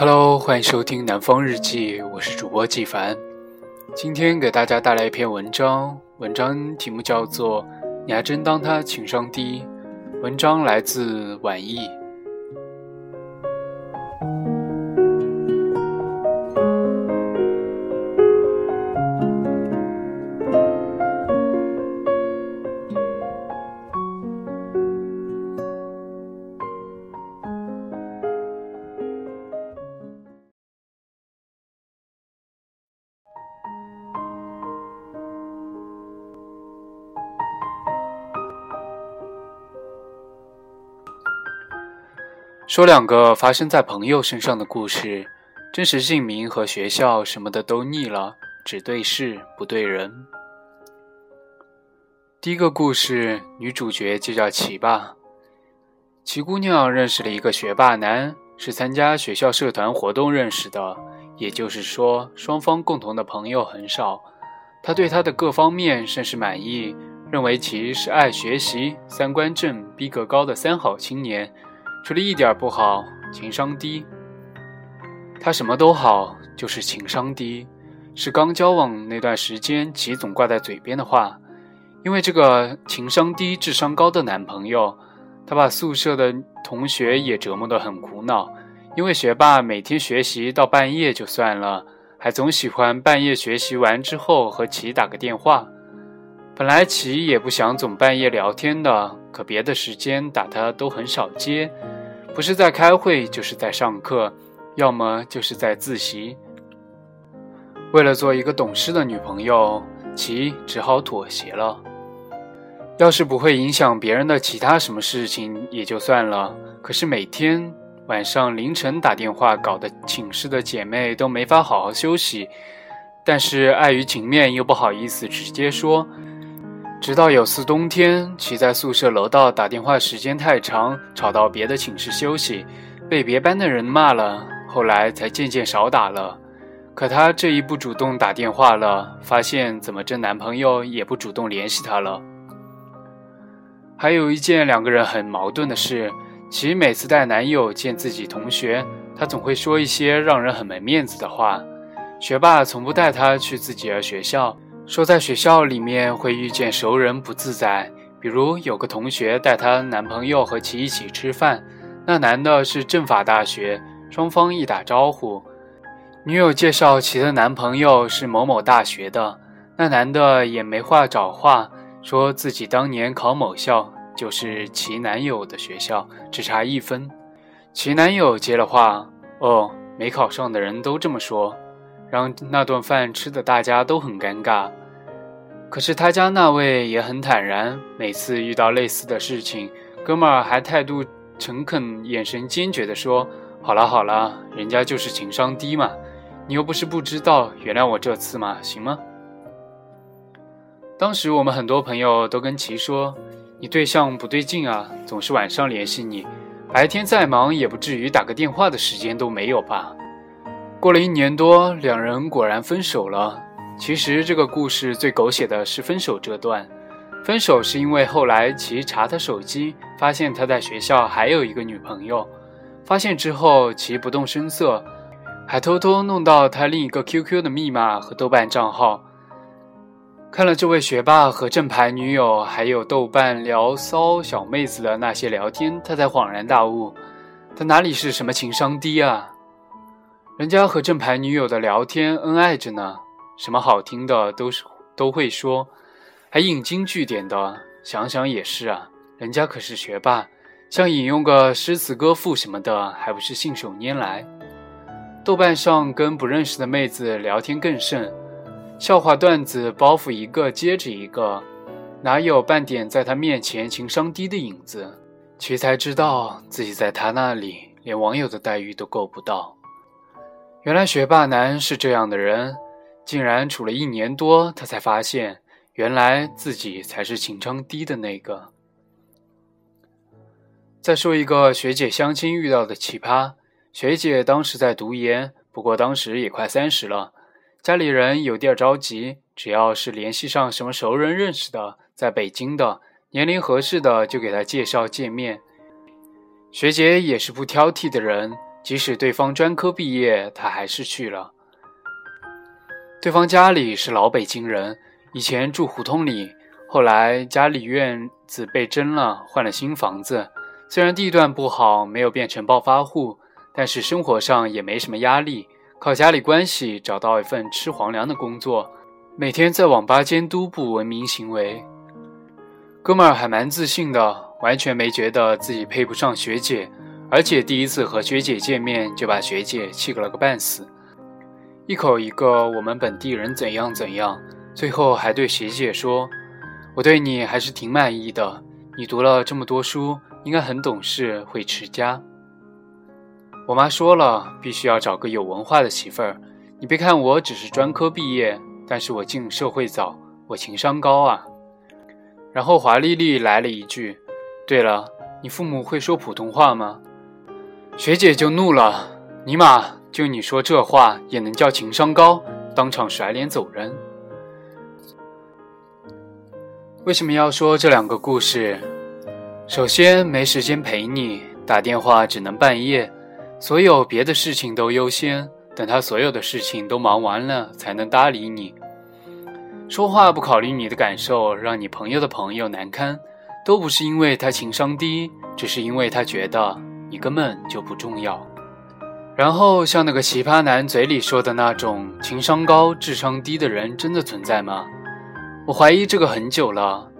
Hello，欢迎收听《南方日记》，我是主播纪凡。今天给大家带来一篇文章，文章题目叫做《你还真当他情商低》。文章来自晚意。说两个发生在朋友身上的故事，真实姓名和学校什么的都腻了，只对事不对人。第一个故事，女主角就叫齐吧。齐姑娘认识了一个学霸男，是参加学校社团活动认识的，也就是说，双方共同的朋友很少。她对他的各方面甚是满意，认为其是爱学习、三观正、逼格高的三好青年。除了一点不好，情商低。他什么都好，就是情商低，是刚交往那段时间齐总挂在嘴边的话。因为这个情商低、智商高的男朋友，他把宿舍的同学也折磨得很苦恼。因为学霸每天学习到半夜就算了，还总喜欢半夜学习完之后和齐打个电话。本来齐也不想总半夜聊天的，可别的时间打他都很少接，不是在开会就是在上课，要么就是在自习。为了做一个懂事的女朋友，齐只好妥协了。要是不会影响别人的其他什么事情也就算了，可是每天晚上凌晨打电话，搞得寝室的姐妹都没法好好休息。但是碍于情面，又不好意思直接说。直到有次冬天，其在宿舍楼道打电话时间太长，吵到别的寝室休息，被别班的人骂了。后来才渐渐少打了。可她这一不主动打电话了，发现怎么这男朋友也不主动联系她了。还有一件两个人很矛盾的事，其每次带男友见自己同学，她总会说一些让人很没面子的话。学霸从不带她去自己的学校。说在学校里面会遇见熟人不自在，比如有个同学带她男朋友和其一起吃饭，那男的是政法大学，双方一打招呼，女友介绍其的男朋友是某某大学的，那男的也没话找话，说自己当年考某校就是其男友的学校，只差一分。其男友接了话，哦，没考上的人都这么说，让那顿饭吃的大家都很尴尬。可是他家那位也很坦然，每次遇到类似的事情，哥们儿还态度诚恳、眼神坚决地说：“好了好了，人家就是情商低嘛，你又不是不知道，原谅我这次嘛，行吗？”当时我们很多朋友都跟齐说：“你对象不对劲啊，总是晚上联系你，白天再忙也不至于打个电话的时间都没有吧？”过了一年多，两人果然分手了。其实这个故事最狗血的是分手这段，分手是因为后来齐查他手机，发现他在学校还有一个女朋友，发现之后齐不动声色，还偷偷弄到他另一个 QQ 的密码和豆瓣账号，看了这位学霸和正牌女友还有豆瓣聊骚小妹子的那些聊天，他才恍然大悟，他哪里是什么情商低啊，人家和正牌女友的聊天恩爱着呢。什么好听的都是都会说，还引经据典的。想想也是啊，人家可是学霸，像引用个诗词歌赋什么的，还不是信手拈来。豆瓣上跟不认识的妹子聊天更甚，笑话段子包袱一个接着一个，哪有半点在他面前情商低的影子？齐才知道自己在他那里连网友的待遇都够不到。原来学霸男是这样的人。竟然处了一年多，他才发现，原来自己才是情商低的那个。再说一个学姐相亲遇到的奇葩，学姐当时在读研，不过当时也快三十了，家里人有点着急，只要是联系上什么熟人认识的，在北京的，年龄合适的就给她介绍见面。学姐也是不挑剔的人，即使对方专科毕业，他还是去了。对方家里是老北京人，以前住胡同里，后来家里院子被征了，换了新房子。虽然地段不好，没有变成暴发户，但是生活上也没什么压力，靠家里关系找到一份吃皇粮的工作，每天在网吧监督不文明行为。哥们儿还蛮自信的，完全没觉得自己配不上学姐，而且第一次和学姐见面就把学姐气个了个半死。一口一个我们本地人怎样怎样，最后还对学姐说：“我对你还是挺满意的，你读了这么多书，应该很懂事，会持家。”我妈说了，必须要找个有文化的媳妇儿。你别看我只是专科毕业，但是我进社会早，我情商高啊。然后华丽丽来了一句：“对了，你父母会说普通话吗？”学姐就怒了：“尼玛！”就你说这话也能叫情商高？当场甩脸走人。为什么要说这两个故事？首先没时间陪你打电话，只能半夜，所有别的事情都优先，等他所有的事情都忙完了才能搭理你。说话不考虑你的感受，让你朋友的朋友难堪，都不是因为他情商低，只是因为他觉得你根本就不重要。然后像那个奇葩男嘴里说的那种情商高、智商低的人，真的存在吗？我怀疑这个很久了。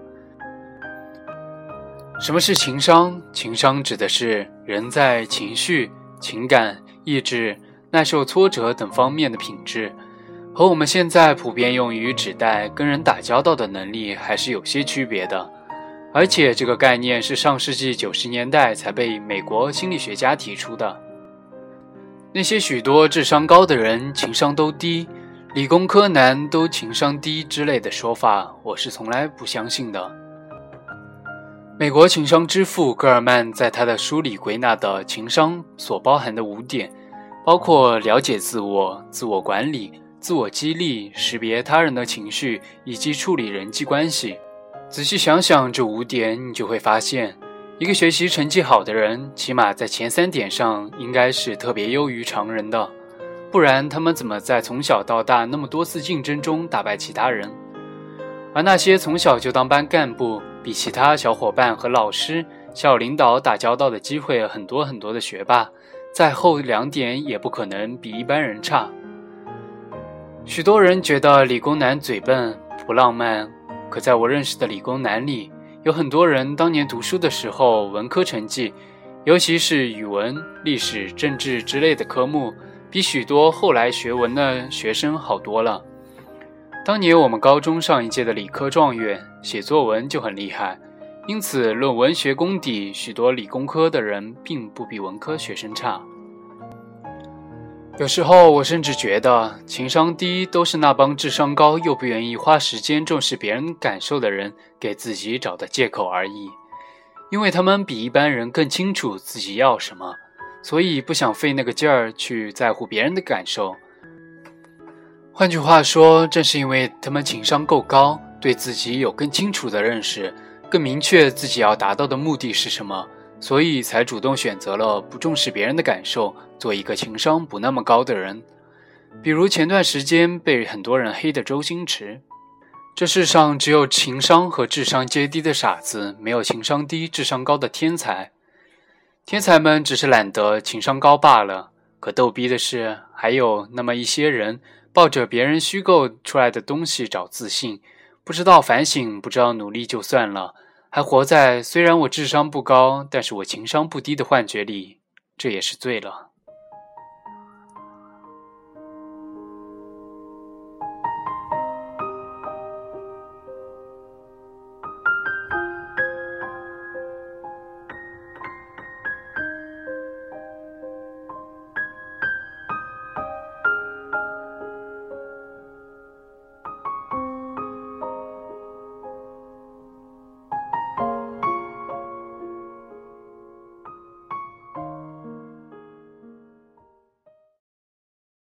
什么是情商？情商指的是人在情绪、情感、意志、耐受挫折等方面的品质，和我们现在普遍用于指代跟人打交道的能力还是有些区别的。而且这个概念是上世纪九十年代才被美国心理学家提出的。那些许多智商高的人情商都低，理工科男都情商低之类的说法，我是从来不相信的。美国情商之父戈尔曼在他的书里归纳的情商所包含的五点，包括了解自我、自我管理、自我激励、识别他人的情绪以及处理人际关系。仔细想想这五点，你就会发现。一个学习成绩好的人，起码在前三点上应该是特别优于常人的，不然他们怎么在从小到大那么多次竞争中打败其他人？而那些从小就当班干部，比其他小伙伴和老师、校领导打交道的机会很多很多的学霸，在后两点也不可能比一般人差。许多人觉得理工男嘴笨不浪漫，可在我认识的理工男里。有很多人当年读书的时候，文科成绩，尤其是语文、历史、政治之类的科目，比许多后来学文的学生好多了。当年我们高中上一届的理科状元写作文就很厉害，因此论文学功底，许多理工科的人并不比文科学生差。有时候我甚至觉得，情商低都是那帮智商高又不愿意花时间重视别人感受的人给自己找的借口而已。因为他们比一般人更清楚自己要什么，所以不想费那个劲儿去在乎别人的感受。换句话说，正是因为他们情商够高，对自己有更清楚的认识，更明确自己要达到的目的是什么。所以才主动选择了不重视别人的感受，做一个情商不那么高的人。比如前段时间被很多人黑的周星驰。这世上只有情商和智商皆低的傻子，没有情商低、智商高的天才。天才们只是懒得情商高罢了。可逗逼的是，还有那么一些人，抱着别人虚构出来的东西找自信，不知道反省，不知道努力，就算了。还活在虽然我智商不高，但是我情商不低的幻觉里，这也是醉了。